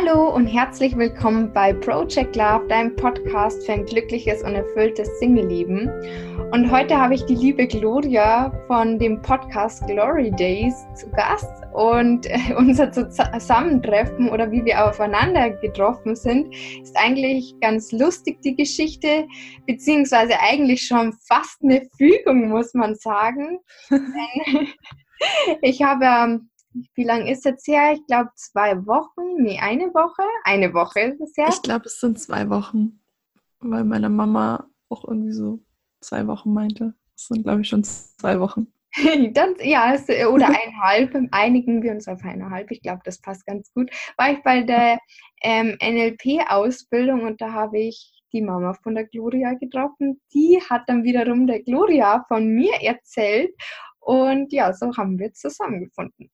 Hallo und herzlich willkommen bei Project Love, deinem Podcast für ein glückliches und erfülltes Single-Leben. Und heute habe ich die liebe Gloria von dem Podcast Glory Days zu Gast. Und äh, unser Zusammentreffen oder wie wir aufeinander getroffen sind, ist eigentlich ganz lustig, die Geschichte, beziehungsweise eigentlich schon fast eine Fügung, muss man sagen. ich habe ähm, wie lange ist jetzt her? Ich glaube zwei Wochen, nee, eine Woche. Eine Woche ist es her. Ich glaube, es sind zwei Wochen, weil meine Mama auch irgendwie so zwei Wochen meinte. Es sind, glaube ich, schon zwei Wochen. Dann, ja, es, oder eineinhalb. Einigen wir uns auf eineinhalb. Ich glaube, das passt ganz gut. War ich bei der ähm, NLP-Ausbildung und da habe ich die Mama von der Gloria getroffen. Die hat dann wiederum der Gloria von mir erzählt. Und ja, so haben wir zusammengefunden.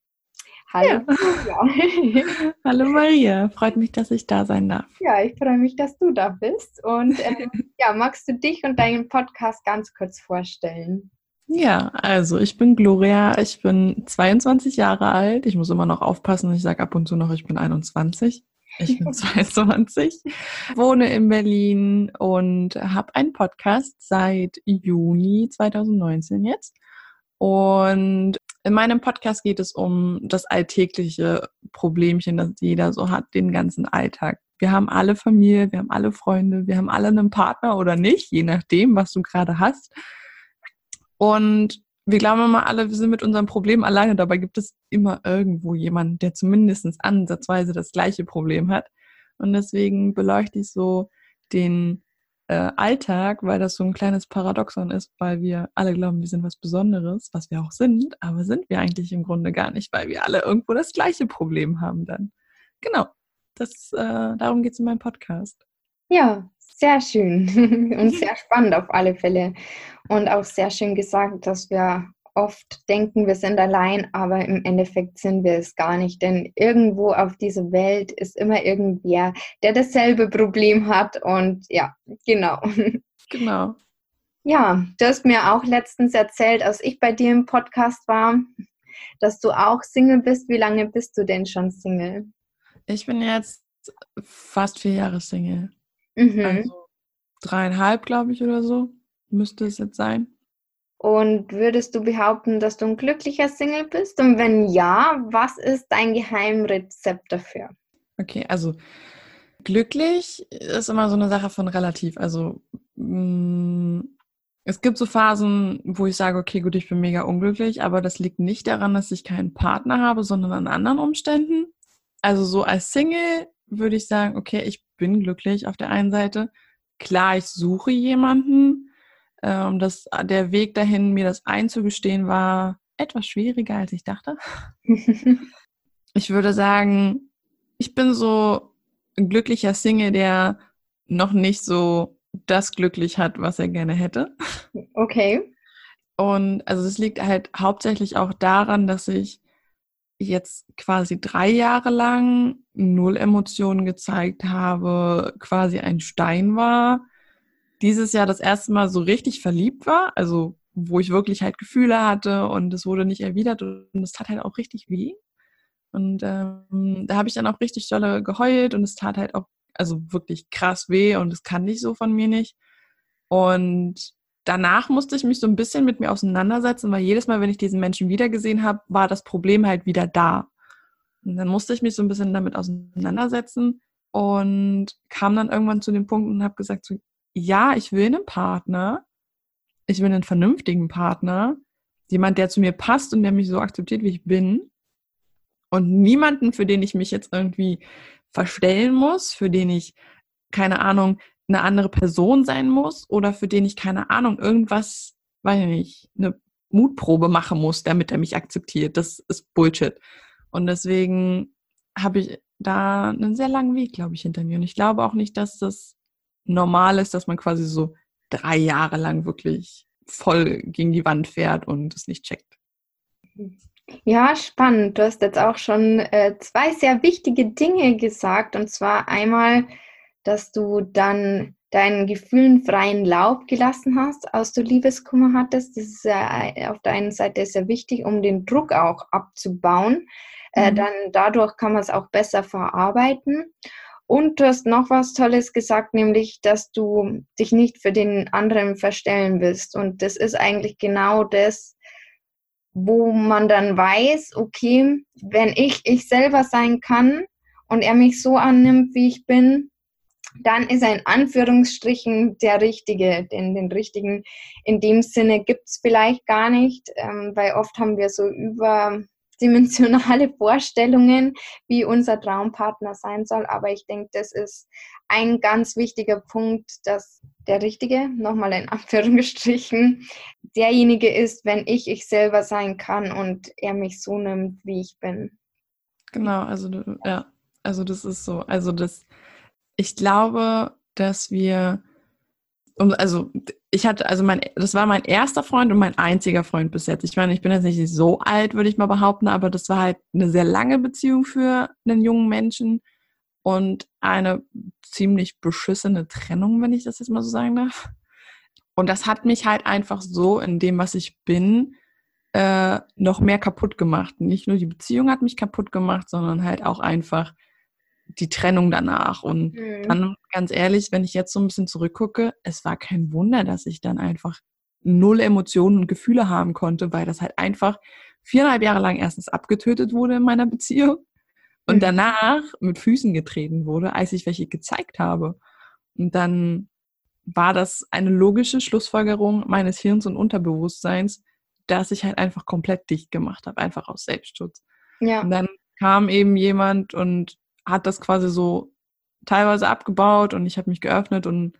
Hallo. Ja. Hallo Maria, freut mich, dass ich da sein darf. Ja, ich freue mich, dass du da bist. Und äh, ja, magst du dich und deinen Podcast ganz kurz vorstellen? Ja, also ich bin Gloria, ich bin 22 Jahre alt. Ich muss immer noch aufpassen, ich sage ab und zu noch, ich bin 21. Ich bin 22, wohne in Berlin und habe einen Podcast seit Juni 2019 jetzt. Und in meinem Podcast geht es um das alltägliche Problemchen, das jeder so hat, den ganzen Alltag. Wir haben alle Familie, wir haben alle Freunde, wir haben alle einen Partner oder nicht, je nachdem, was du gerade hast. Und wir glauben immer alle, wir sind mit unserem Problem alleine. Dabei gibt es immer irgendwo jemanden, der zumindest ansatzweise das gleiche Problem hat. Und deswegen beleuchte ich so den äh, Alltag, weil das so ein kleines Paradoxon ist, weil wir alle glauben, wir sind was Besonderes, was wir auch sind, aber sind wir eigentlich im Grunde gar nicht, weil wir alle irgendwo das gleiche Problem haben dann. Genau, das, äh, darum geht es in meinem Podcast. Ja, sehr schön und sehr spannend auf alle Fälle. Und auch sehr schön gesagt, dass wir oft denken, wir sind allein, aber im Endeffekt sind wir es gar nicht. Denn irgendwo auf dieser Welt ist immer irgendwer, der dasselbe Problem hat. Und ja, genau. Genau. Ja, du hast mir auch letztens erzählt, als ich bei dir im Podcast war, dass du auch Single bist. Wie lange bist du denn schon Single? Ich bin jetzt fast vier Jahre Single. Mhm. Also dreieinhalb, glaube ich, oder so müsste es jetzt sein. Und würdest du behaupten, dass du ein glücklicher Single bist? Und wenn ja, was ist dein Geheimrezept dafür? Okay, also glücklich ist immer so eine Sache von relativ. Also mh, mm, es gibt so Phasen, wo ich sage, okay, gut, ich bin mega unglücklich, aber das liegt nicht daran, dass ich keinen Partner habe, sondern an anderen Umständen. Also so als Single würde ich sagen, okay, ich bin glücklich auf der einen Seite. Klar, ich suche jemanden, ähm, das, der Weg dahin, mir das einzugestehen, war etwas schwieriger, als ich dachte. ich würde sagen, ich bin so ein glücklicher Single, der noch nicht so das glücklich hat, was er gerne hätte. Okay. Und also es liegt halt hauptsächlich auch daran, dass ich jetzt quasi drei Jahre lang null Emotionen gezeigt habe, quasi ein Stein war, dieses Jahr das erste Mal so richtig verliebt war, also wo ich wirklich halt Gefühle hatte und es wurde nicht erwidert und es tat halt auch richtig weh. Und ähm, da habe ich dann auch richtig dolle geheult und es tat halt auch, also wirklich krass weh und es kann nicht so von mir nicht. Und danach musste ich mich so ein bisschen mit mir auseinandersetzen, weil jedes Mal, wenn ich diesen Menschen wiedergesehen habe, war das Problem halt wieder da. Und dann musste ich mich so ein bisschen damit auseinandersetzen und kam dann irgendwann zu dem Punkt und habe gesagt, so, ja, ich will einen Partner, ich will einen vernünftigen Partner, jemand, der zu mir passt und der mich so akzeptiert, wie ich bin. Und niemanden, für den ich mich jetzt irgendwie verstellen muss, für den ich, keine Ahnung, eine andere Person sein muss oder für den ich, keine Ahnung, irgendwas, weiß ich nicht, eine Mutprobe machen muss, damit er mich akzeptiert. Das ist Bullshit. Und deswegen habe ich da einen sehr langen Weg, glaube ich, hinter mir. Und ich glaube auch nicht, dass das normal ist, dass man quasi so drei Jahre lang wirklich voll gegen die Wand fährt und es nicht checkt. Ja, spannend. Du hast jetzt auch schon äh, zwei sehr wichtige Dinge gesagt. Und zwar einmal, dass du dann deinen Gefühlen freien Lauf gelassen hast, als du Liebeskummer hattest. Das ist ja auf der einen Seite sehr wichtig, um den Druck auch abzubauen. Äh, mhm. dann dadurch kann man es auch besser verarbeiten. Und du hast noch was Tolles gesagt, nämlich, dass du dich nicht für den anderen verstellen willst. Und das ist eigentlich genau das, wo man dann weiß, okay, wenn ich ich selber sein kann und er mich so annimmt, wie ich bin, dann ist er in Anführungsstrichen der Richtige. Den, den Richtigen in dem Sinne gibt es vielleicht gar nicht, ähm, weil oft haben wir so überdimensionale Vorstellungen, wie unser Traumpartner sein soll. Aber ich denke, das ist ein ganz wichtiger Punkt, dass der Richtige, nochmal in Anführungsstrichen, derjenige ist, wenn ich ich selber sein kann und er mich so nimmt, wie ich bin. Genau, also ja, also das ist so. Also das ich glaube, dass wir, also ich hatte, also mein, das war mein erster Freund und mein einziger Freund bis jetzt. Ich meine, ich bin jetzt nicht so alt, würde ich mal behaupten, aber das war halt eine sehr lange Beziehung für einen jungen Menschen und eine ziemlich beschissene Trennung, wenn ich das jetzt mal so sagen darf. Und das hat mich halt einfach so in dem, was ich bin, äh, noch mehr kaputt gemacht. Nicht nur die Beziehung hat mich kaputt gemacht, sondern halt auch einfach die Trennung danach. Und mhm. dann, ganz ehrlich, wenn ich jetzt so ein bisschen zurückgucke, es war kein Wunder, dass ich dann einfach null Emotionen und Gefühle haben konnte, weil das halt einfach viereinhalb Jahre lang erstens abgetötet wurde in meiner Beziehung und mhm. danach mit Füßen getreten wurde, als ich welche gezeigt habe. Und dann war das eine logische Schlussfolgerung meines Hirns und Unterbewusstseins, dass ich halt einfach komplett dicht gemacht habe, einfach aus Selbstschutz. Ja. Und dann kam eben jemand und hat das quasi so teilweise abgebaut und ich habe mich geöffnet und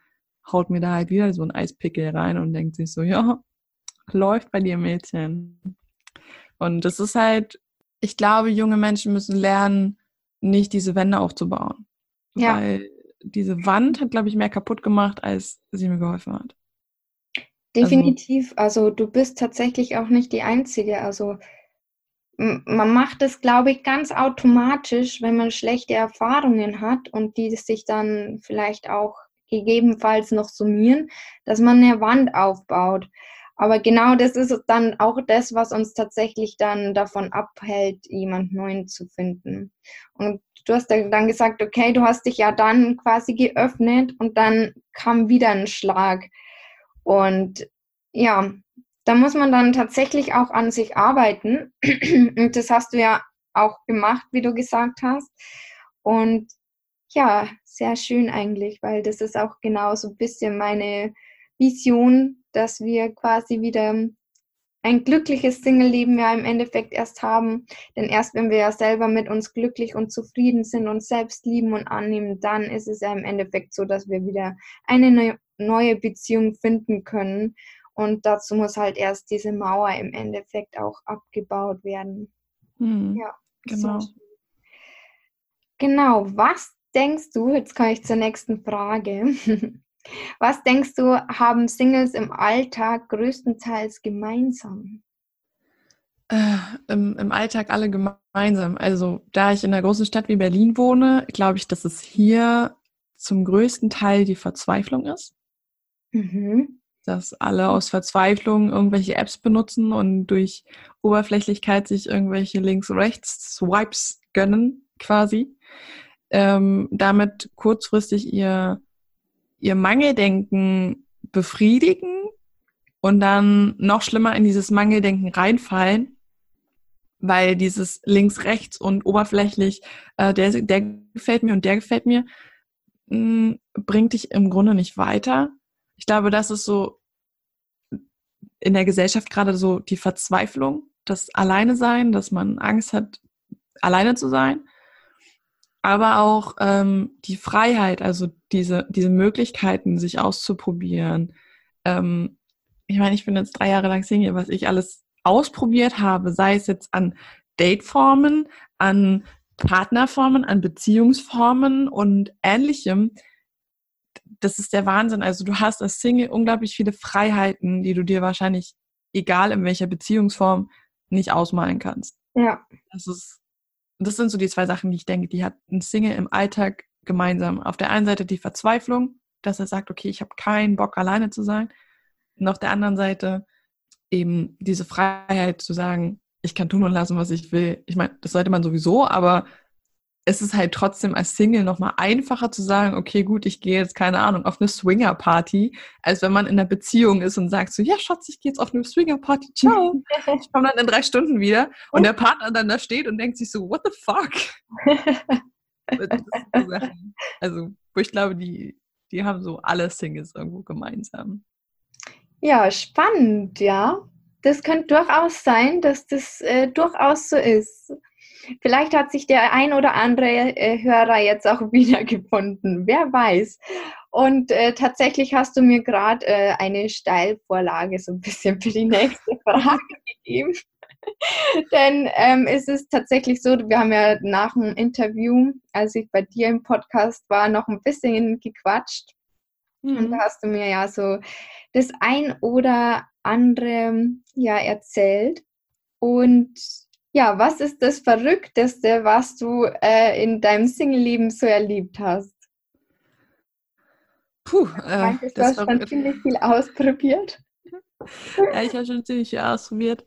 haut mir da halt wieder so ein Eispickel rein und denkt sich so, ja, läuft bei dir Mädchen. Und das ist halt, ich glaube, junge Menschen müssen lernen, nicht diese Wände aufzubauen. Ja. Weil diese Wand hat, glaube ich, mehr kaputt gemacht, als sie mir geholfen hat. Definitiv. Also, also du bist tatsächlich auch nicht die Einzige. Also man macht es, glaube ich, ganz automatisch, wenn man schlechte Erfahrungen hat und die sich dann vielleicht auch gegebenenfalls noch summieren, dass man eine Wand aufbaut. Aber genau das ist dann auch das, was uns tatsächlich dann davon abhält, jemand Neuen zu finden. Und du hast dann gesagt, okay, du hast dich ja dann quasi geöffnet und dann kam wieder ein Schlag. Und ja, da muss man dann tatsächlich auch an sich arbeiten. Und das hast du ja auch gemacht, wie du gesagt hast. Und ja, sehr schön eigentlich, weil das ist auch genau so ein bisschen meine Vision, dass wir quasi wieder ein glückliches Single-Leben ja im Endeffekt erst haben. Denn erst wenn wir ja selber mit uns glücklich und zufrieden sind und selbst lieben und annehmen, dann ist es ja im Endeffekt so, dass wir wieder eine neue Beziehung finden können. Und dazu muss halt erst diese Mauer im Endeffekt auch abgebaut werden. Hm, ja, genau. So. Genau, was denkst du, jetzt komme ich zur nächsten Frage. Was denkst du, haben Singles im Alltag größtenteils gemeinsam? Äh, im, im, Alltag alle gemeinsam. Also da ich in einer großen Stadt wie Berlin wohne, glaube ich, dass es hier zum größten Teil die Verzweiflung ist. Mhm dass alle aus Verzweiflung irgendwelche Apps benutzen und durch Oberflächlichkeit sich irgendwelche Links-Rechts-Swipes gönnen, quasi. Ähm, damit kurzfristig ihr, ihr Mangeldenken befriedigen und dann noch schlimmer in dieses Mangeldenken reinfallen, weil dieses links-rechts und oberflächlich, äh, der, der gefällt mir und der gefällt mir, mh, mm, bringt dich im Grunde nicht weiter, ich glaube, das ist so in der Gesellschaft gerade so die Verzweiflung, das Alleine sein, dass man Angst hat, alleine zu sein. Aber auch ähm, die Freiheit, also diese, diese Möglichkeiten, sich auszuprobieren. Ähm, ich meine, ich bin jetzt drei Jahre lang Single, was ich alles ausprobiert habe, sei es jetzt an Dateformen, an Partnerformen, an Beziehungsformen und ähnlichem, das ist der Wahnsinn. Also du hast als Single unglaublich viele Freiheiten, die du dir wahrscheinlich, egal in welcher Beziehungsform, nicht ausmalen kannst. Ja. Das ist, das sind so die zwei Sachen, die ich denke, die hat ein Single im Alltag gemeinsam. Auf der einen Seite die Verzweiflung, dass er sagt, okay, ich habe keinen Bock, alleine zu sein. Und auf der anderen Seite eben diese Freiheit zu sagen, ich kann tun und lassen, was ich will. Ich meine, das sollte man sowieso, aber es ist halt trotzdem als Single nochmal einfacher zu sagen, okay, gut, ich gehe jetzt, keine Ahnung, auf eine Swinger-Party, als wenn man in einer Beziehung ist und sagt so, ja, Schatz, ich gehe jetzt auf eine Swinger-Party, ciao. Ich komme dann in drei Stunden wieder und der Partner dann da steht und denkt sich so, what the fuck? also, wo ich glaube, die, die haben so alle Singles irgendwo gemeinsam. Ja, spannend, ja. Das könnte durchaus sein, dass das äh, durchaus so ist. Vielleicht hat sich der ein oder andere äh, Hörer jetzt auch wiedergefunden. Wer weiß. Und äh, tatsächlich hast du mir gerade äh, eine Steilvorlage so ein bisschen für die nächste Frage gegeben. Denn ähm, es ist tatsächlich so, wir haben ja nach dem Interview, als ich bei dir im Podcast war, noch ein bisschen gequatscht. Mhm. Und da hast du mir ja so das ein oder andere ja erzählt. Und ja, was ist das Verrückteste, was du äh, in deinem Single-Leben so erlebt hast? Puh, äh, ich du hast schon ziemlich viel ausprobiert. ja, ich habe schon ziemlich viel ausprobiert.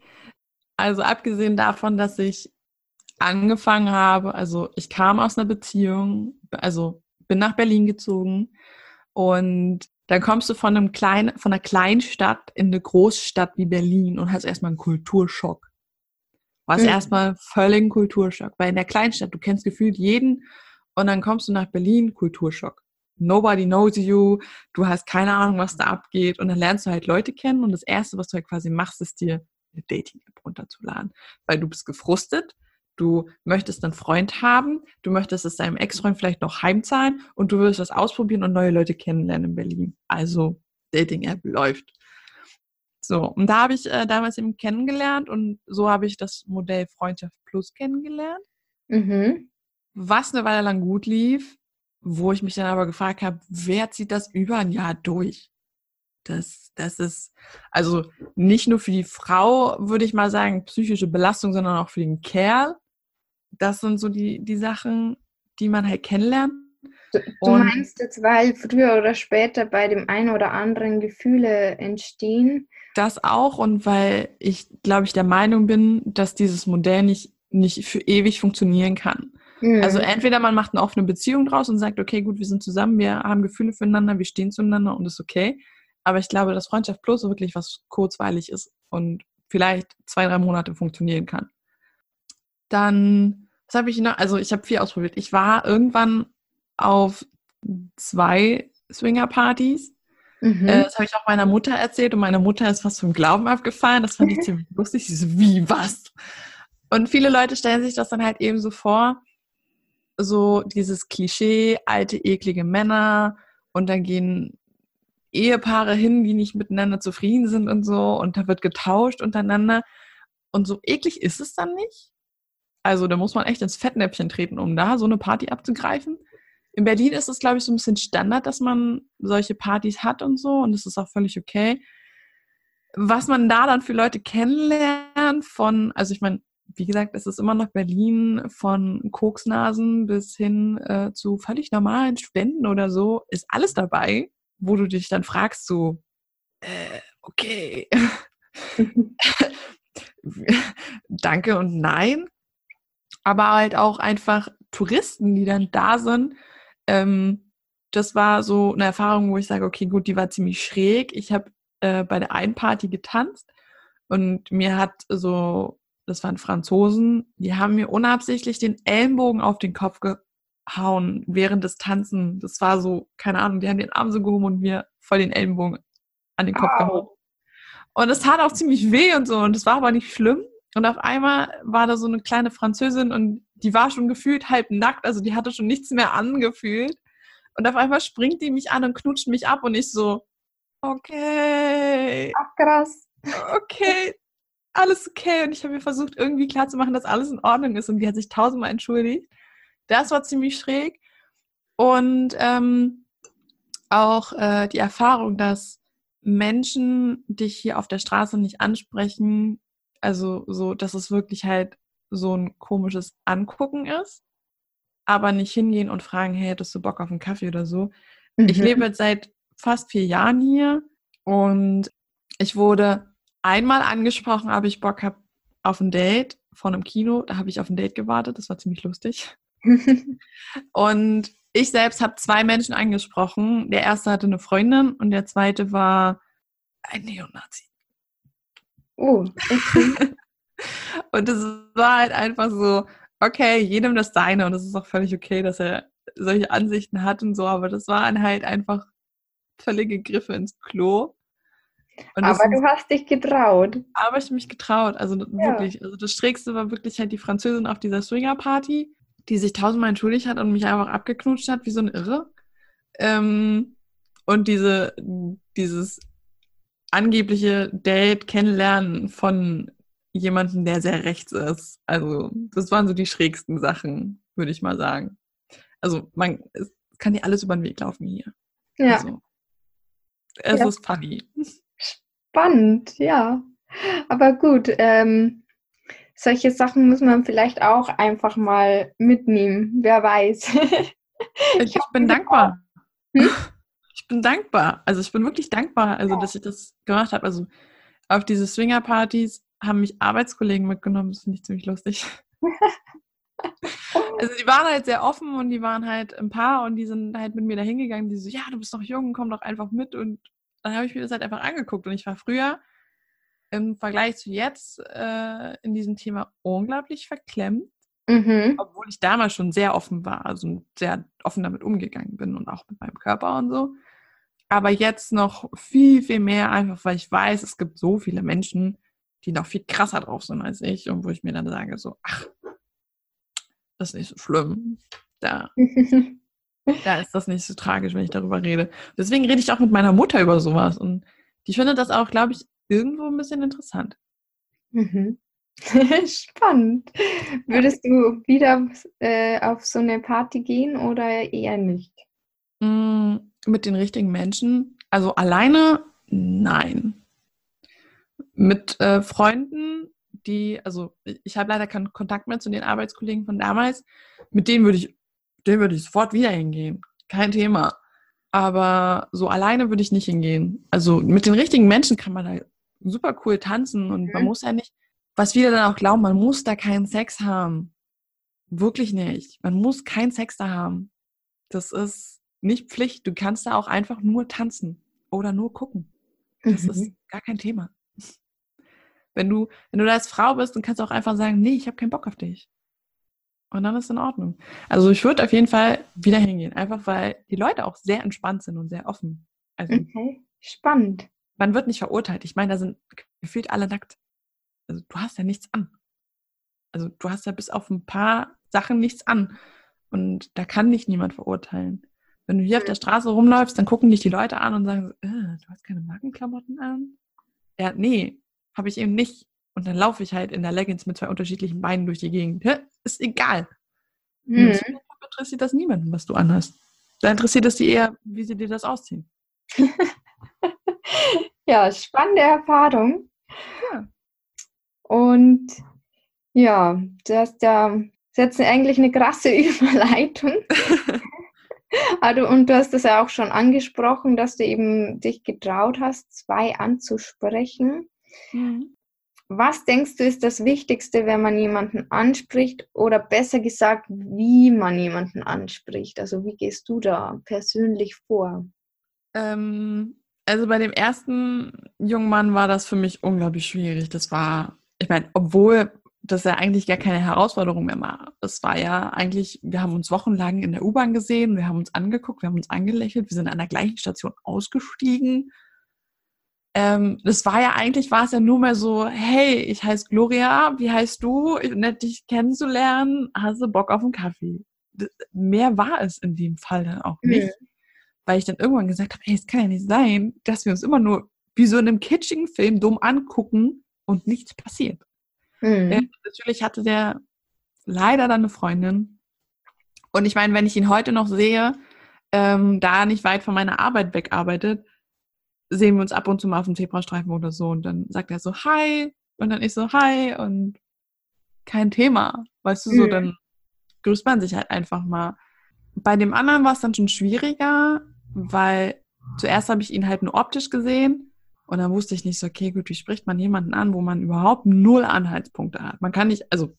Also abgesehen davon, dass ich angefangen habe, also ich kam aus einer Beziehung, also bin nach Berlin gezogen und dann kommst du von einem kleinen, von einer Kleinstadt in eine Großstadt wie Berlin und hast erstmal einen Kulturschock war es mhm. erstmal völlig ein Kulturschock. Weil in der Kleinstadt, du kennst gefühlt jeden und dann kommst du nach Berlin, Kulturschock. Nobody knows you, du hast keine Ahnung, was da abgeht und dann lernst du halt Leute kennen und das Erste, was du halt quasi machst, ist dir eine Dating-App runterzuladen. Weil du bist gefrustet, du möchtest einen Freund haben, du möchtest es deinem Ex-Freund vielleicht noch heimzahlen und du willst was ausprobieren und neue Leute kennenlernen in Berlin. Also Dating-App läuft. So, und da habe ich äh, damals eben kennengelernt und so habe ich das Modell Freundschaft Plus kennengelernt. Mhm. Was eine Weile lang gut lief, wo ich mich dann aber gefragt habe, wer zieht das über ein Jahr durch? Das, das ist also nicht nur für die Frau, würde ich mal sagen, psychische Belastung, sondern auch für den Kerl. Das sind so die, die Sachen, die man halt kennenlernt. Du, du meinst jetzt, weil früher oder später bei dem einen oder anderen Gefühle entstehen, das auch und weil ich, glaube ich, der Meinung bin, dass dieses Modell nicht, nicht für ewig funktionieren kann. Mhm. Also entweder man macht eine offene Beziehung draus und sagt, okay, gut, wir sind zusammen, wir haben Gefühle füreinander, wir stehen zueinander und ist okay. Aber ich glaube, dass Freundschaft plus wirklich was kurzweilig ist und vielleicht zwei, drei Monate funktionieren kann. Dann, was habe ich noch? Also ich habe viel ausprobiert. Ich war irgendwann auf zwei Swinger-Partys Mhm. Äh, das habe ich auch meiner Mutter erzählt und meine Mutter ist fast vom Glauben abgefallen. Das fand ich ziemlich lustig. Sie so, wie, was? Und viele Leute stellen sich das dann halt eben so vor, so dieses Klischee, alte, eklige Männer und dann gehen Ehepaare hin, die nicht miteinander zufrieden sind und so und da wird getauscht untereinander. Und so eklig ist es dann nicht. Also da muss man echt ins Fettnäpfchen treten, um da so eine Party abzugreifen in Berlin ist es, glaube ich, so ein bisschen Standard, dass man solche Partys hat und so und das ist auch völlig okay. Was man da dann für Leute kennenlernt, von, also ich meine, wie gesagt, es ist immer noch Berlin von Koksnasen bis hin äh, zu völlig normalen Studenten oder so, ist alles dabei, wo du dich dann fragst, so, äh, okay, danke und nein. Aber halt auch einfach Touristen, die dann da sind ähm, das war so eine Erfahrung, wo ich sage, okay, gut, die war ziemlich schräg. Ich habe äh, bei der einen Party getanzt und mir hat so, das waren Franzosen, die haben mir unabsichtlich den Ellenbogen auf den Kopf gehauen während des Tanzen. Das war so, keine Ahnung, die haben den Arm so gehoben und mir voll den Ellenbogen an den Kopf oh. gehoben. Und es tat auch ziemlich weh und so und es war aber nicht schlimm. Und auf einmal war da so eine kleine Französin und die war schon gefühlt halb nackt, also die hatte schon nichts mehr angefühlt. Und auf einmal springt die mich an und knutscht mich ab und ich so, okay. Ach, krass. Okay, alles okay. Und ich habe mir versucht, irgendwie klarzumachen, dass alles in Ordnung ist. Und die hat sich tausendmal entschuldigt. Das war ziemlich schräg. Und ähm, auch äh, die Erfahrung, dass Menschen dich hier auf der Straße nicht ansprechen, also so, dass es wirklich halt so ein komisches Angucken ist, aber nicht hingehen und fragen, hey, hättest du Bock auf einen Kaffee oder so. Mhm. Ich lebe jetzt seit fast vier Jahren hier und ich wurde einmal angesprochen, ob ich Bock habe auf ein Date von einem Kino. Da habe ich auf ein Date gewartet. Das war ziemlich lustig. und ich selbst habe zwei Menschen angesprochen. Der erste hatte eine Freundin und der zweite war ein Neonazi. Oh, okay. und es war halt einfach so, okay, jedem das seine und es ist auch völlig okay, dass er solche Ansichten hat und so, aber das waren halt einfach völlige Griffe ins Klo. Und aber du hast dich getraut. Aber ich mich getraut, also ja. wirklich. Also das Schrägste war wirklich halt die Französin auf dieser Swinger-Party, die sich tausendmal entschuldigt hat und mich einfach abgeknutscht hat, wie so ein Irre. Ähm, und diese, dieses angebliche Date kennenlernen von jemandem, der sehr rechts ist. Also, das waren so die schrägsten Sachen, würde ich mal sagen. Also, man kann dir alles über den Weg laufen hier. Ja. Also, es ja. ist funny. Spannend, ja. Aber gut, ähm, solche Sachen muss man vielleicht auch einfach mal mitnehmen. Wer weiß. ich, ich bin dankbar. Hm? Ich bin dankbar. Also ich bin wirklich dankbar, also dass ich das gemacht habe. Also auf diese Swinger-Partys haben mich Arbeitskollegen mitgenommen. Das finde ich ziemlich lustig. also die waren halt sehr offen und die waren halt ein Paar und die sind halt mit mir da hingegangen. Die so, ja, du bist noch jung, komm doch einfach mit. Und dann habe ich mir das halt einfach angeguckt. Und ich war früher im Vergleich zu jetzt äh, in diesem Thema unglaublich verklemmt. Mhm. Obwohl ich damals schon sehr offen war, also sehr offen damit umgegangen bin und auch mit meinem Körper und so. Aber jetzt noch viel, viel mehr, einfach weil ich weiß, es gibt so viele Menschen, die noch viel krasser drauf sind als ich und wo ich mir dann sage, so, ach, das ist nicht so schlimm. Da, da ist das nicht so tragisch, wenn ich darüber rede. Deswegen rede ich auch mit meiner Mutter über sowas und die findet das auch, glaube ich, irgendwo ein bisschen interessant. Mhm. Spannend. Würdest du wieder äh, auf so eine Party gehen oder eher nicht? Mm, mit den richtigen Menschen. Also alleine, nein. Mit äh, Freunden, die, also ich habe leider keinen Kontakt mehr zu den Arbeitskollegen von damals. Mit denen würde ich, denen würde ich sofort wieder hingehen. Kein Thema. Aber so alleine würde ich nicht hingehen. Also mit den richtigen Menschen kann man da super cool tanzen und mhm. man muss ja nicht, was viele dann auch glauben, man muss da keinen Sex haben. Wirklich nicht. Man muss keinen Sex da haben. Das ist nicht Pflicht. Du kannst da auch einfach nur tanzen oder nur gucken. Das mhm. ist gar kein Thema. Wenn du, wenn du da als Frau bist, dann kannst du auch einfach sagen, nee, ich habe keinen Bock auf dich. Und dann ist in Ordnung. Also ich würde auf jeden Fall wieder hingehen, einfach weil die Leute auch sehr entspannt sind und sehr offen. Also okay, spannend. Man wird nicht verurteilt. Ich meine, da sind gefühlt alle nackt. Also du hast ja nichts an. Also du hast ja bis auf ein paar Sachen nichts an. Und da kann dich niemand verurteilen. Wenn du hier auf der Straße rumläufst, dann gucken dich die Leute an und sagen, äh, du hast keine Markenklamotten an? Ja, nee, habe ich eben nicht. Und dann laufe ich halt in der Leggings mit zwei unterschiedlichen Beinen durch die Gegend. Ja, ist egal. Mhm. interessiert das niemanden, was du anhast. Da interessiert es die eher, wie sie dir das ausziehen. ja, spannende Erfahrung. Ja. Und ja, du hast ja jetzt eigentlich eine krasse Überleitung. Also, und du hast es ja auch schon angesprochen, dass du eben dich getraut hast, zwei anzusprechen. Mhm. Was denkst du ist das Wichtigste, wenn man jemanden anspricht oder besser gesagt, wie man jemanden anspricht? Also wie gehst du da persönlich vor? Ähm, also bei dem ersten jungen Mann war das für mich unglaublich schwierig. Das war, ich meine, obwohl das ja eigentlich gar keine Herausforderung mehr war. Es war ja eigentlich, wir haben uns wochenlang in der U-Bahn gesehen, wir haben uns angeguckt, wir haben uns angelächelt, wir sind an der gleichen Station ausgestiegen. Ähm, das war ja eigentlich, war es ja nur mehr so, hey, ich heiße Gloria, wie heißt du? Nett dich kennenzulernen, hast du Bock auf einen Kaffee? Mehr war es in dem Fall dann auch nicht. Mhm. Weil ich dann irgendwann gesagt habe, hey, es kann ja nicht sein, dass wir uns immer nur wie so in einem kitschigen Film dumm angucken und nichts passiert. Mhm. Ja, natürlich hatte der leider dann eine Freundin. Und ich meine, wenn ich ihn heute noch sehe, ähm, da nicht weit von meiner Arbeit wegarbeitet, sehen wir uns ab und zu mal auf dem Zebrastreifen oder so. Und dann sagt er so, hi. Und dann ich so, hi. Und kein Thema. Weißt du, so, mhm. dann grüßt man sich halt einfach mal. Bei dem anderen war es dann schon schwieriger, weil zuerst habe ich ihn halt nur optisch gesehen Und dann wusste ich nicht so, okay, gut, wie spricht man jemanden an, wo man überhaupt null Anhaltspunkte hat? Man kann nicht, also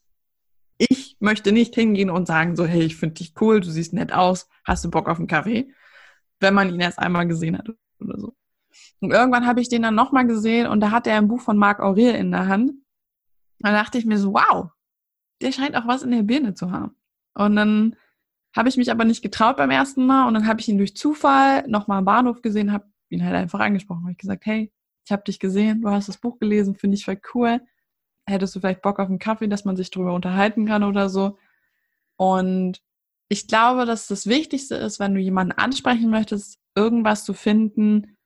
ich möchte nicht hingehen und sagen so, hey, ich finde dich cool, du siehst nett aus, hast du Bock auf einen Kaffee? Wenn man ihn erst einmal gesehen hat oder so. Und irgendwann habe ich den dann nochmal gesehen und da hat er ein Buch von Marc Aurel in der Hand. Da dachte ich mir so, wow, der scheint auch was in der Birne zu haben. Und dann habe ich mich aber nicht getraut beim ersten Mal und dann habe ich ihn durch Zufall nochmal am Bahnhof gesehen, habe ihn halt einfach angesprochen. Habe ich gesagt, hey, ich habe dich gesehen, du hast das Buch gelesen, finde ich voll cool. Hättest du vielleicht Bock auf einen Kaffee, dass man sich darüber unterhalten kann oder so? Und ich glaube, dass das Wichtigste ist, wenn du jemanden ansprechen möchtest, irgendwas zu finden,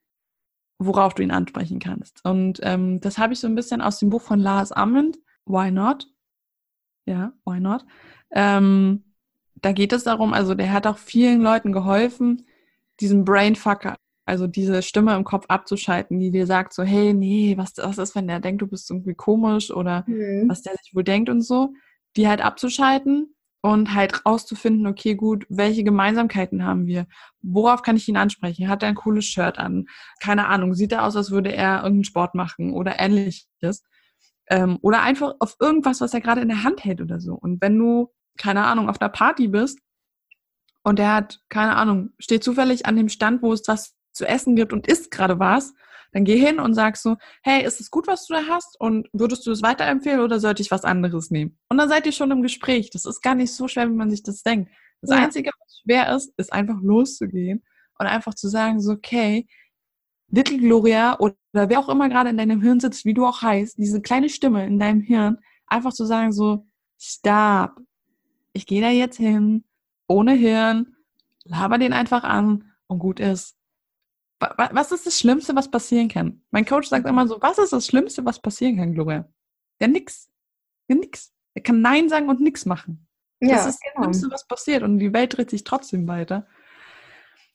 worauf du ihn ansprechen kannst. Und ähm, das habe ich so ein bisschen aus dem Buch von Lars Ammend, Why Not? Ja, Why Not? Ähm, da geht es darum, also der hat auch vielen Leuten geholfen, diesen Brainfucker, also diese Stimme im Kopf abzuschalten, die dir sagt so, hey, nee, was, was ist, wenn der denkt, du bist irgendwie komisch oder mhm. was der sich wohl denkt und so, die halt abzuschalten und halt rauszufinden, okay, gut, welche Gemeinsamkeiten haben wir? Worauf kann ich ihn ansprechen? Hat er ein cooles Shirt an? Keine Ahnung, sieht er aus, als würde er irgendeinen Sport machen oder ähnliches? Ähm, oder einfach auf irgendwas, was er gerade in der Hand hält oder so. Und wenn du, keine Ahnung, auf einer Party bist und der hat, keine Ahnung, steht zufällig an dem Stand, wo es was zu essen gibt und isst gerade was, dann geh hin und sag so, hey, ist es gut, was du da hast? Und würdest du es weiterempfehlen oder sollte ich was anderes nehmen? Und dann seid ihr schon im Gespräch. Das ist gar nicht so schwer, wie man sich das denkt. Das ja. Einzige, was schwer ist, ist einfach loszugehen und einfach zu sagen, so, okay, Little Gloria oder wer auch immer gerade in deinem Hirn sitzt, wie du auch heißt, diese kleine Stimme in deinem Hirn, einfach zu sagen, so, stop. Ich gehe da jetzt hin, ohne Hirn, laber den einfach an und gut ist was ist das Schlimmste, was passieren kann? Mein Coach sagt immer so, was ist das Schlimmste, was passieren kann, Gloria? Ja, nix. Ja, nix. Er kann Nein sagen und nix machen. Ja, das ist das genau. Schlimmste, was passiert. Und die Welt dreht sich trotzdem weiter.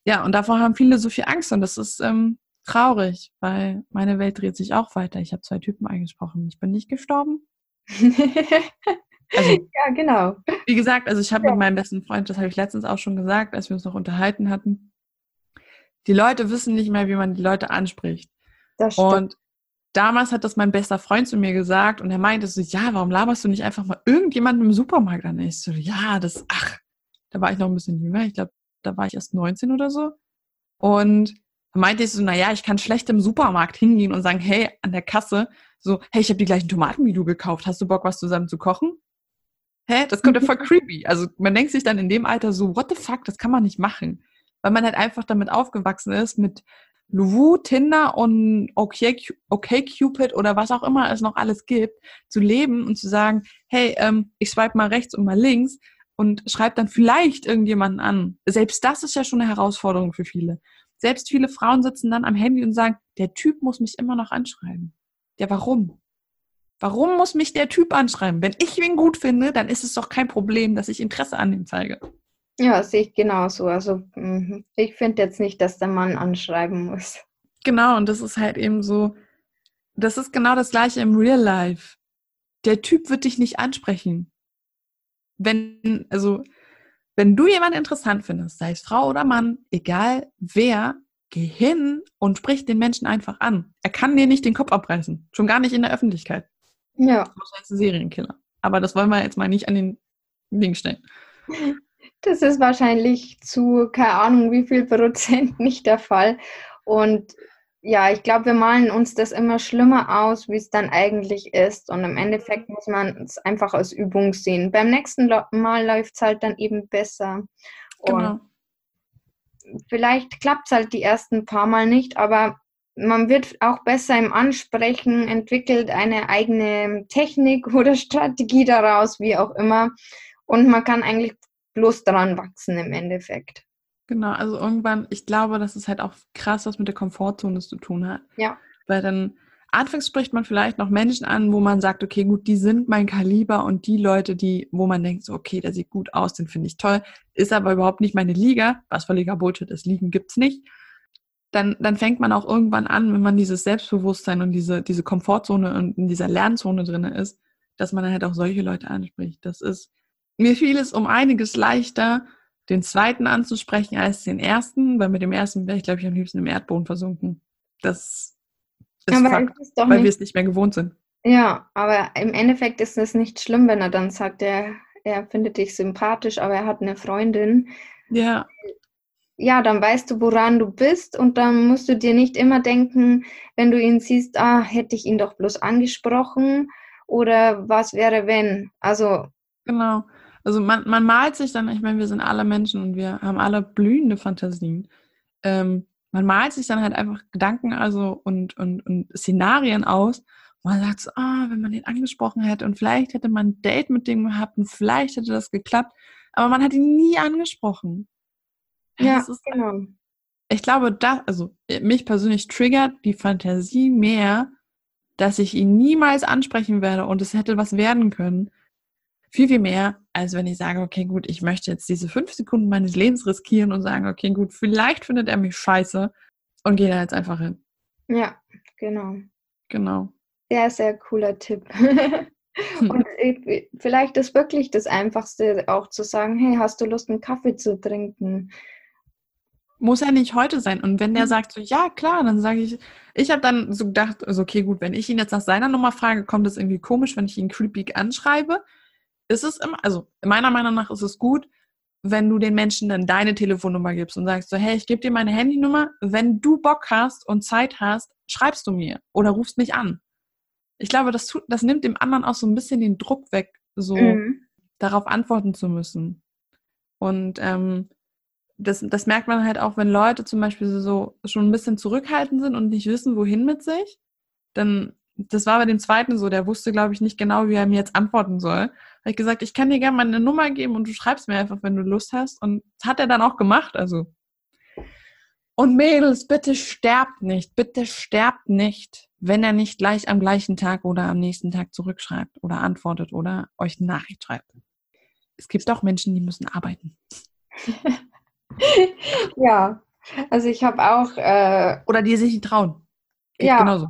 Ja, und davor haben viele so viel Angst. Und das ist ähm, traurig, weil meine Welt dreht sich auch weiter. Ich habe zwei Typen eingesprochen. Ich bin nicht gestorben. also, ja, genau. Wie gesagt, also ich habe ja. mit meinem besten Freund, das habe ich letztens auch schon gesagt, als wir uns noch unterhalten hatten, die Leute wissen nicht mehr, wie man die Leute anspricht. Das stimmt. Und damals hat das mein bester Freund zu mir gesagt und er meinte so, ja, warum laberst du nicht einfach mal irgendjemanden im Supermarkt an? Ich so, ja, das, ach, da war ich noch ein bisschen jünger. Ich glaube, da war ich erst 19 oder so. Und da meinte ich so, naja, ich kann schlecht im Supermarkt hingehen und sagen, hey, an der Kasse, so, hey, ich habe die gleichen Tomaten wie du gekauft. Hast du Bock, was zusammen zu kochen? Hä? Das kommt ja voll creepy. Also man denkt sich dann in dem Alter so, what the fuck, das kann man nicht machen weil man halt einfach damit aufgewachsen ist, mit Luwu, Tinder und okay, okay Cupid oder was auch immer es noch alles gibt, zu leben und zu sagen, hey, ähm, ich swipe mal rechts und mal links und schreibe dann vielleicht irgendjemanden an. Selbst das ist ja schon eine Herausforderung für viele. Selbst viele Frauen sitzen dann am Handy und sagen, der Typ muss mich immer noch anschreiben. Ja, warum? Warum muss mich der Typ anschreiben? Wenn ich ihn gut finde, dann ist es doch kein Problem, dass ich Interesse an ihm zeige. Ja, sehe ich genauso. Also mhm. ich finde jetzt nicht, dass der Mann anschreiben muss. Genau, und das ist halt eben so, das ist genau das gleiche im Real Life. Der Typ wird dich nicht ansprechen. Wenn, also, wenn du jemanden interessant findest, sei es Frau oder Mann, egal wer, geh hin und sprich den Menschen einfach an. Er kann dir nicht den Kopf abreißen. Schon gar nicht in der Öffentlichkeit. Ja. Ist ein Serienkiller. Aber das wollen wir jetzt mal nicht an den Ding stellen. Das ist wahrscheinlich zu, keine Ahnung, wie viel Prozent nicht der Fall. Und ja, ich glaube, wir malen uns das immer schlimmer aus, wie es dann eigentlich ist. Und im Endeffekt muss man es einfach als Übung sehen. Beim nächsten Mal läuft es halt dann eben besser. Genau. Und vielleicht klappt es halt die ersten paar Mal nicht, aber man wird auch besser im Ansprechen, entwickelt eine eigene Technik oder Strategie daraus, wie auch immer. Und man kann eigentlich bloß dran wachsen im Endeffekt. Genau, also irgendwann, ich glaube, dass es halt auch krass was mit der Komfortzone zu tun hat. Ja. Weil dann anfangs spricht man vielleicht noch Menschen an, wo man sagt, okay, gut, die sind mein Kaliber und die Leute, die, wo man denkt, so, okay, der sieht gut aus, den finde ich toll, ist aber überhaupt nicht meine Liga, was völliger Bullshit ist, Ligen gibt's nicht. Dann, dann fängt man auch irgendwann an, wenn man dieses Selbstbewusstsein und diese, diese Komfortzone und in dieser Lernzone drin ist, dass man dann halt auch solche Leute anspricht. Das ist, mir fiel es um einiges leichter, den zweiten anzusprechen als den ersten, weil mit dem ersten wäre ich, glaube ich, am liebsten im Erdboden versunken. Das ist aber Fakt, ist weil wir es nicht mehr gewohnt sind. Ja, aber im Endeffekt ist es nicht schlimm, wenn er dann sagt, er, er findet dich sympathisch, aber er hat eine Freundin. Ja. Ja, dann weißt du, woran du bist und dann musst du dir nicht immer denken, wenn du ihn siehst, ah, hätte ich ihn doch bloß angesprochen oder was wäre, wenn. Also. Genau. Also man, man malt sich dann, ich meine, wir sind alle Menschen und wir haben alle blühende Fantasien. Ähm, man malt sich dann halt einfach Gedanken also und, und, und Szenarien aus, wo man sagt, so, ah, wenn man den angesprochen hätte und vielleicht hätte man ein Date mit dem gehabt und vielleicht hätte das geklappt, aber man hat ihn nie angesprochen. Ja, ist, genau. Ich glaube, das, also mich persönlich triggert die Fantasie mehr, dass ich ihn niemals ansprechen werde und es hätte was werden können, viel, viel mehr, als wenn ich sage, okay, gut, ich möchte jetzt diese fünf Sekunden meines Lebens riskieren und sagen, okay, gut, vielleicht findet er mich scheiße und gehe da jetzt einfach hin. Ja, genau. Genau. Sehr, sehr cooler Tipp. und vielleicht ist wirklich das Einfachste auch zu sagen, hey, hast du Lust, einen Kaffee zu trinken? Muss ja nicht heute sein. Und wenn der mhm. sagt so, ja, klar, dann sage ich, ich habe dann so gedacht, also okay, gut, wenn ich ihn jetzt nach seiner Nummer frage, kommt das irgendwie komisch, wenn ich ihn creepy anschreibe ist es immer, also meiner Meinung nach ist es gut, wenn du den Menschen dann deine Telefonnummer gibst und sagst so, hey, ich gebe dir meine Handynummer, wenn du Bock hast und Zeit hast, schreibst du mir oder rufst mich an. Ich glaube, das tut, das nimmt dem anderen auch so ein bisschen den Druck weg, so mhm. darauf antworten zu müssen. Und ähm, das, das merkt man halt auch, wenn Leute zum Beispiel so schon ein bisschen zurückhaltend sind und nicht wissen, wohin mit sich, dann das war bei dem zweiten so, der wusste, glaube ich, nicht genau, wie er mir jetzt antworten soll. Habe ich gesagt, ich kann dir gerne mal eine Nummer geben und du schreibst mir einfach, wenn du Lust hast. Und das hat er dann auch gemacht, also. Und Mädels, bitte sterbt nicht, bitte sterbt nicht, wenn er nicht gleich am gleichen Tag oder am nächsten Tag zurückschreibt oder antwortet oder euch eine Nachricht schreibt. Es gibt auch Menschen, die müssen arbeiten. ja, also ich habe auch. Äh, oder die sich nicht trauen. Geht ja, genauso.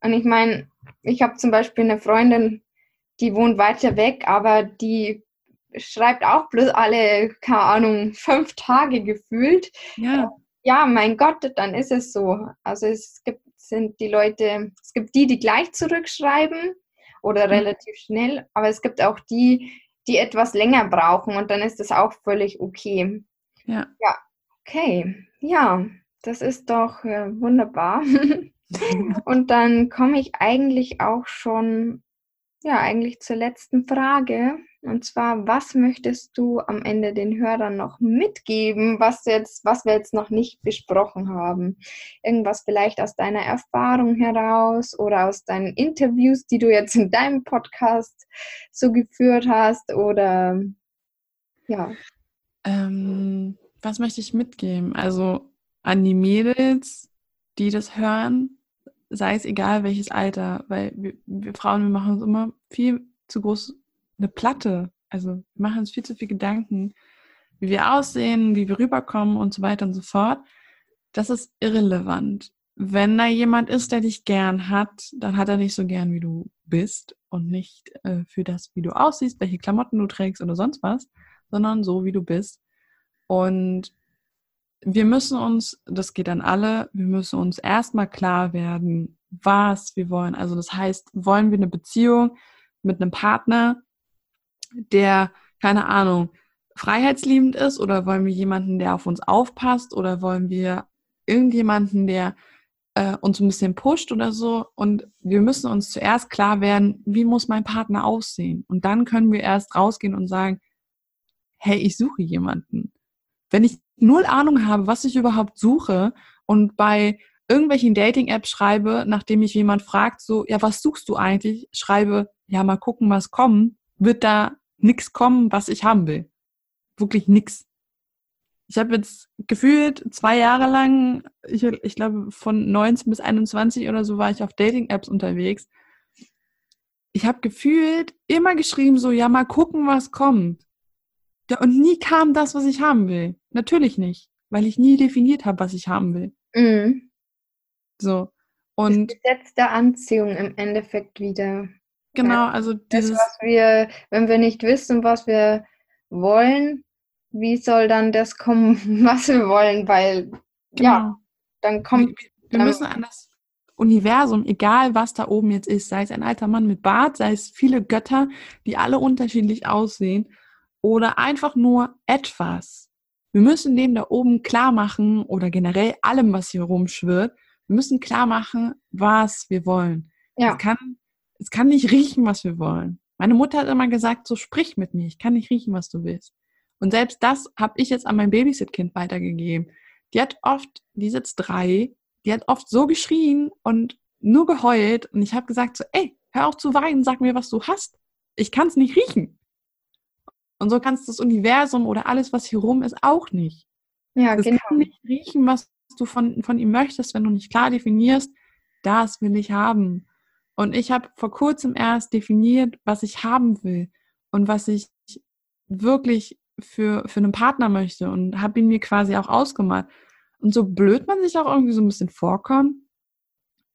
Und ich meine, ich habe zum Beispiel eine Freundin, die wohnt weiter weg, aber die schreibt auch bloß alle, keine Ahnung, fünf Tage gefühlt. Ja. Ja, mein Gott, dann ist es so. Also es gibt, sind die Leute, es gibt die, die gleich zurückschreiben oder mhm. relativ schnell, aber es gibt auch die, die etwas länger brauchen und dann ist das auch völlig okay. Ja. Ja, okay. Ja, das ist doch äh, wunderbar. Und dann komme ich eigentlich auch schon, ja, eigentlich zur letzten Frage. Und zwar, was möchtest du am Ende den Hörern noch mitgeben, was jetzt, was wir jetzt noch nicht besprochen haben? Irgendwas vielleicht aus deiner Erfahrung heraus oder aus deinen Interviews, die du jetzt in deinem Podcast so geführt hast oder ja. Ähm, was möchte ich mitgeben? Also an die Mädels, die das hören, sei es egal welches Alter, weil wir, wir Frauen, wir machen uns immer viel zu groß eine Platte. Also wir machen uns viel zu viel Gedanken, wie wir aussehen, wie wir rüberkommen und so weiter und so fort. Das ist irrelevant. Wenn da jemand ist, der dich gern hat, dann hat er nicht so gern, wie du bist und nicht äh, für das, wie du aussiehst, welche Klamotten du trägst oder sonst was, sondern so, wie du bist. Und wir müssen uns, das geht an alle, wir müssen uns erstmal klar werden, was wir wollen. Also das heißt, wollen wir eine Beziehung mit einem Partner, der, keine Ahnung, freiheitsliebend ist oder wollen wir jemanden, der auf uns aufpasst oder wollen wir irgendjemanden, der äh, uns ein bisschen pusht oder so. Und wir müssen uns zuerst klar werden, wie muss mein Partner aussehen. Und dann können wir erst rausgehen und sagen, hey, ich suche jemanden. Wenn ich null Ahnung habe, was ich überhaupt suche und bei irgendwelchen Dating-Apps schreibe, nachdem mich jemand fragt, so, ja, was suchst du eigentlich? Schreibe, ja, mal gucken, was kommt, wird da nichts kommen, was ich haben will. Wirklich nix. Ich habe jetzt gefühlt zwei Jahre lang, ich, ich glaube von 19 bis 21 oder so war ich auf Dating-Apps unterwegs. Ich habe gefühlt immer geschrieben, so, ja, mal gucken, was kommt. Ja, und nie kam das, was ich haben will. Natürlich nicht, weil ich nie definiert habe, was ich haben will. Mhm. So. Und das Gesetz der Anziehung im Endeffekt wieder. Genau, also dieses. Das, was wir, wenn wir nicht wissen, was wir wollen, wie soll dann das kommen, was wir wollen? Weil, genau. ja, dann kommt. Wir, wir müssen anders, Universum, egal was da oben jetzt ist, sei es ein alter Mann mit Bart, sei es viele Götter, die alle unterschiedlich aussehen, oder einfach nur etwas. Wir müssen dem da oben klar machen oder generell allem, was hier rumschwirrt, wir müssen klar machen, was wir wollen. Ja. Es kann, es kann nicht riechen, was wir wollen. Meine Mutter hat immer gesagt, so sprich mit mir, ich kann nicht riechen, was du willst. Und selbst das habe ich jetzt an mein Babysit-Kind weitergegeben. Die hat oft, die ist jetzt drei, die hat oft so geschrien und nur geheult. Und ich habe gesagt so, ey, hör auf zu weinen, sag mir, was du hast. Ich kann es nicht riechen. Und so kannst das Universum oder alles, was hier rum ist, auch nicht. Ja, das genau. kann nicht riechen, was du von, von ihm möchtest, wenn du nicht klar definierst, das will ich haben. Und ich habe vor kurzem erst definiert, was ich haben will und was ich wirklich für, für einen Partner möchte und habe ihn mir quasi auch ausgemalt. Und so blöd man sich auch irgendwie so ein bisschen vorkommt,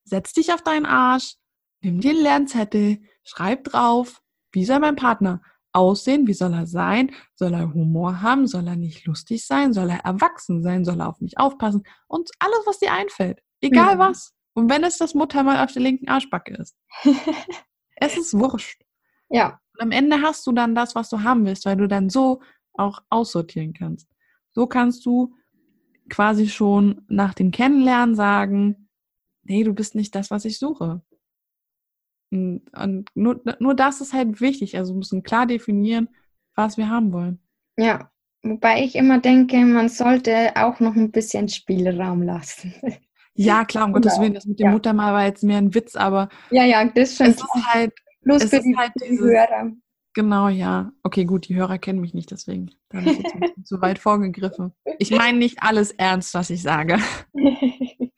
setz dich auf deinen Arsch, nimm dir einen Lernzettel, schreib drauf, wie soll mein Partner aussehen, wie soll er sein, soll er Humor haben, soll er nicht lustig sein, soll er erwachsen sein, soll er auf mich aufpassen und alles, was dir einfällt, egal mhm. was. Und wenn es das Muttermal auf der linken Arschbacke ist. es ist wurscht. Ja. Und am Ende hast du dann das, was du haben willst, weil du dann so auch aussortieren kannst. So kannst du quasi schon nach dem Kennenlernen sagen, nee, du bist nicht das, was ich suche. Und, nur, nur das ist halt wichtig. Also wir müssen klar definieren, was wir haben wollen. Ja, wobei ich immer denke, man sollte auch noch ein bisschen Spielraum lassen. Ja, klar, um genau. Gottes Willen, das mit dem ja. Muttermal war jetzt mehr ein Witz, aber ja, ja, das schon. Es ist halt, Bloß es für die, halt dieses, Hörer. Genau, ja. Okay, gut, die Hörer kennen mich nicht, deswegen da habe ich jetzt zu weit vorgegriffen. Ich meine nicht alles ernst, was ich sage.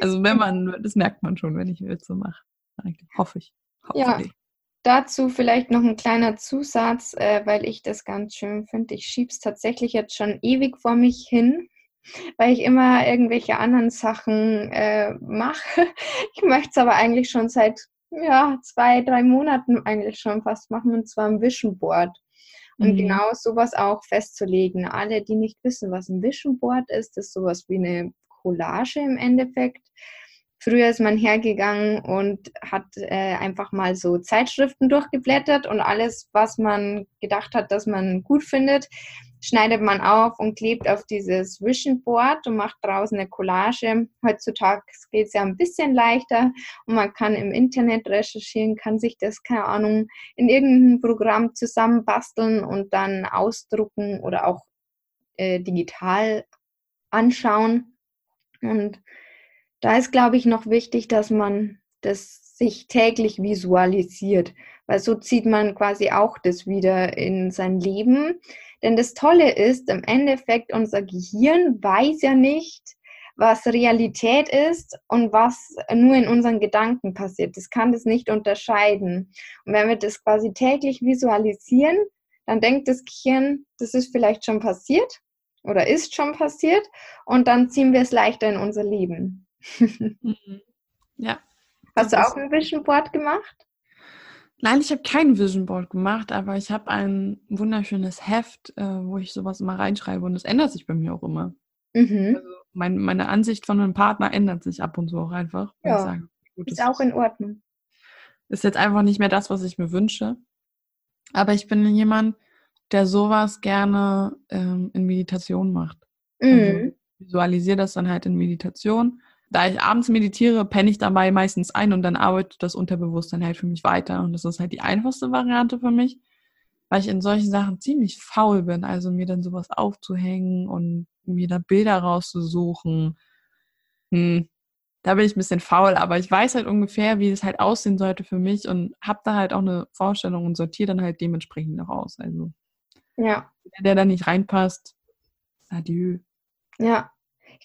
Also wenn man, das merkt man schon, wenn ich Witze mache. Hoffe ich. Ja, dazu vielleicht noch ein kleiner Zusatz, äh, weil ich das ganz schön finde. Ich schiebe es tatsächlich jetzt schon ewig vor mich hin weil ich immer irgendwelche anderen Sachen äh, mache. Ich möchte es aber eigentlich schon seit ja, zwei, drei Monaten eigentlich schon fast machen, und zwar ein Vision Board. Und mhm. genau sowas auch festzulegen. Alle, die nicht wissen, was ein Vision Board ist, ist sowas wie eine Collage im Endeffekt. Früher ist man hergegangen und hat äh, einfach mal so Zeitschriften durchgeblättert und alles, was man gedacht hat, dass man gut findet, schneidet man auf und klebt auf dieses Vision Board und macht draußen eine Collage. Heutzutage geht es ja ein bisschen leichter und man kann im Internet recherchieren, kann sich das, keine Ahnung, in irgendeinem Programm zusammenbasteln und dann ausdrucken oder auch äh, digital anschauen. Und da ist, glaube ich, noch wichtig, dass man das sich täglich visualisiert, weil so zieht man quasi auch das wieder in sein Leben. Denn das Tolle ist, im Endeffekt, unser Gehirn weiß ja nicht, was Realität ist und was nur in unseren Gedanken passiert. Das kann das nicht unterscheiden. Und wenn wir das quasi täglich visualisieren, dann denkt das Gehirn, das ist vielleicht schon passiert oder ist schon passiert und dann ziehen wir es leichter in unser Leben. Mhm. ja. Hast du auch ein Vision Board gemacht? Nein, ich habe kein Vision Board gemacht, aber ich habe ein wunderschönes Heft, äh, wo ich sowas immer reinschreibe und es ändert sich bei mir auch immer. Mhm. Also mein, meine Ansicht von einem Partner ändert sich ab und zu auch einfach. Ja, sage, gut, ist auch in Ordnung. Ist jetzt einfach nicht mehr das, was ich mir wünsche. Aber ich bin jemand, der sowas gerne ähm, in Meditation macht. Also mhm. Also visualisiere das dann halt in Meditation da ich abends meditiere, penne ich dabei meistens ein und dann arbeitet das Unterbewusstsein halt für mich weiter. Und das ist halt die einfachste Variante für mich, weil ich in solchen Sachen ziemlich faul bin. Also mir dann sowas aufzuhängen und mir da Bilder rauszusuchen. Hm, da bin ich ein bisschen faul, aber ich weiß halt ungefähr, wie es halt aussehen sollte für mich und habe da halt auch eine Vorstellung und sortiere dann halt dementsprechend noch aus. Also ja. der, der da nicht reinpasst, adieu. Ja,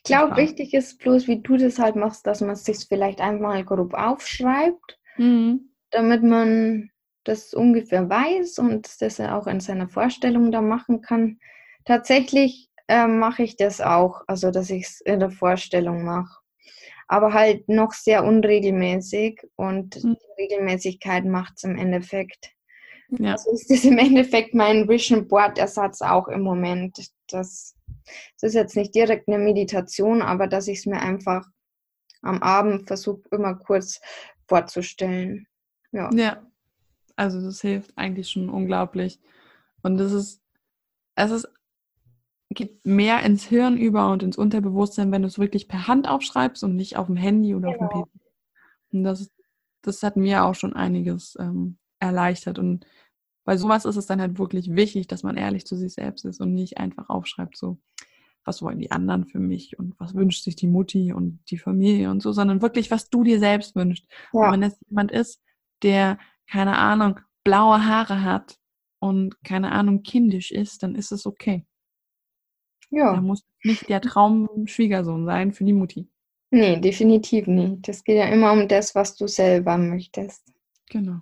ich glaube, wichtig ist bloß, wie du das halt machst, dass man es sich vielleicht einmal grob aufschreibt, mhm. damit man das ungefähr weiß und das er auch in seiner Vorstellung da machen kann. Tatsächlich äh, mache ich das auch, also dass ich es in der Vorstellung mache. Aber halt noch sehr unregelmäßig und mhm. die Regelmäßigkeit macht es im Endeffekt. Ja. Also ist das im Endeffekt mein Vision Board Ersatz auch im Moment. Das es ist jetzt nicht direkt eine Meditation, aber dass ich es mir einfach am Abend versuche immer kurz vorzustellen. Ja. ja, also das hilft eigentlich schon unglaublich. Und es ist, es ist, geht mehr ins Hirn über und ins Unterbewusstsein, wenn du es wirklich per Hand aufschreibst und nicht auf dem Handy oder genau. auf dem. PC. Und das, das hat mir auch schon einiges ähm, erleichtert. Und bei sowas ist es dann halt wirklich wichtig, dass man ehrlich zu sich selbst ist und nicht einfach aufschreibt, so, was wollen die anderen für mich und was wünscht sich die Mutti und die Familie und so, sondern wirklich, was du dir selbst wünschst. Ja. Und wenn es jemand ist, der, keine Ahnung, blaue Haare hat und, keine Ahnung, kindisch ist, dann ist es okay. Ja. Da muss nicht der Traumschwiegersohn sein für die Mutti. Nee, definitiv nicht. Das geht ja immer um das, was du selber möchtest. Genau.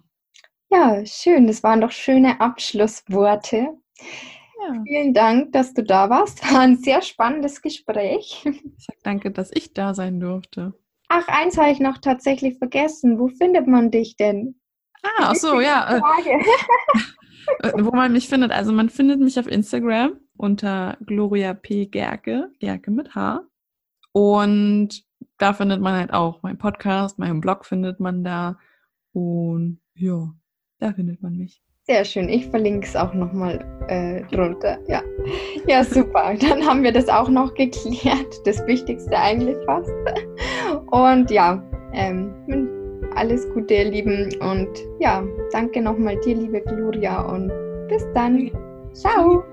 Ja, schön. Das waren doch schöne Abschlussworte. Ja. Vielen Dank, dass du da warst. War ein sehr spannendes Gespräch. Ich sag danke, dass ich da sein durfte. Ach, eins habe ich noch tatsächlich vergessen. Wo findet man dich denn? Ah, ach so, ja. Äh, äh, wo man mich findet. Also man findet mich auf Instagram unter Gloria P. Gerke, Gerke mit H. Und da findet man halt auch meinen Podcast, meinen Blog findet man da. Und ja, da findet man mich. Sehr schön. Ich verlinke es auch nochmal äh, drunter. Ja. ja, super. Dann haben wir das auch noch geklärt. Das Wichtigste eigentlich fast. Und ja, ähm, alles Gute, ihr Lieben. Und ja, danke nochmal dir, liebe Gloria. Und bis dann. Ciao.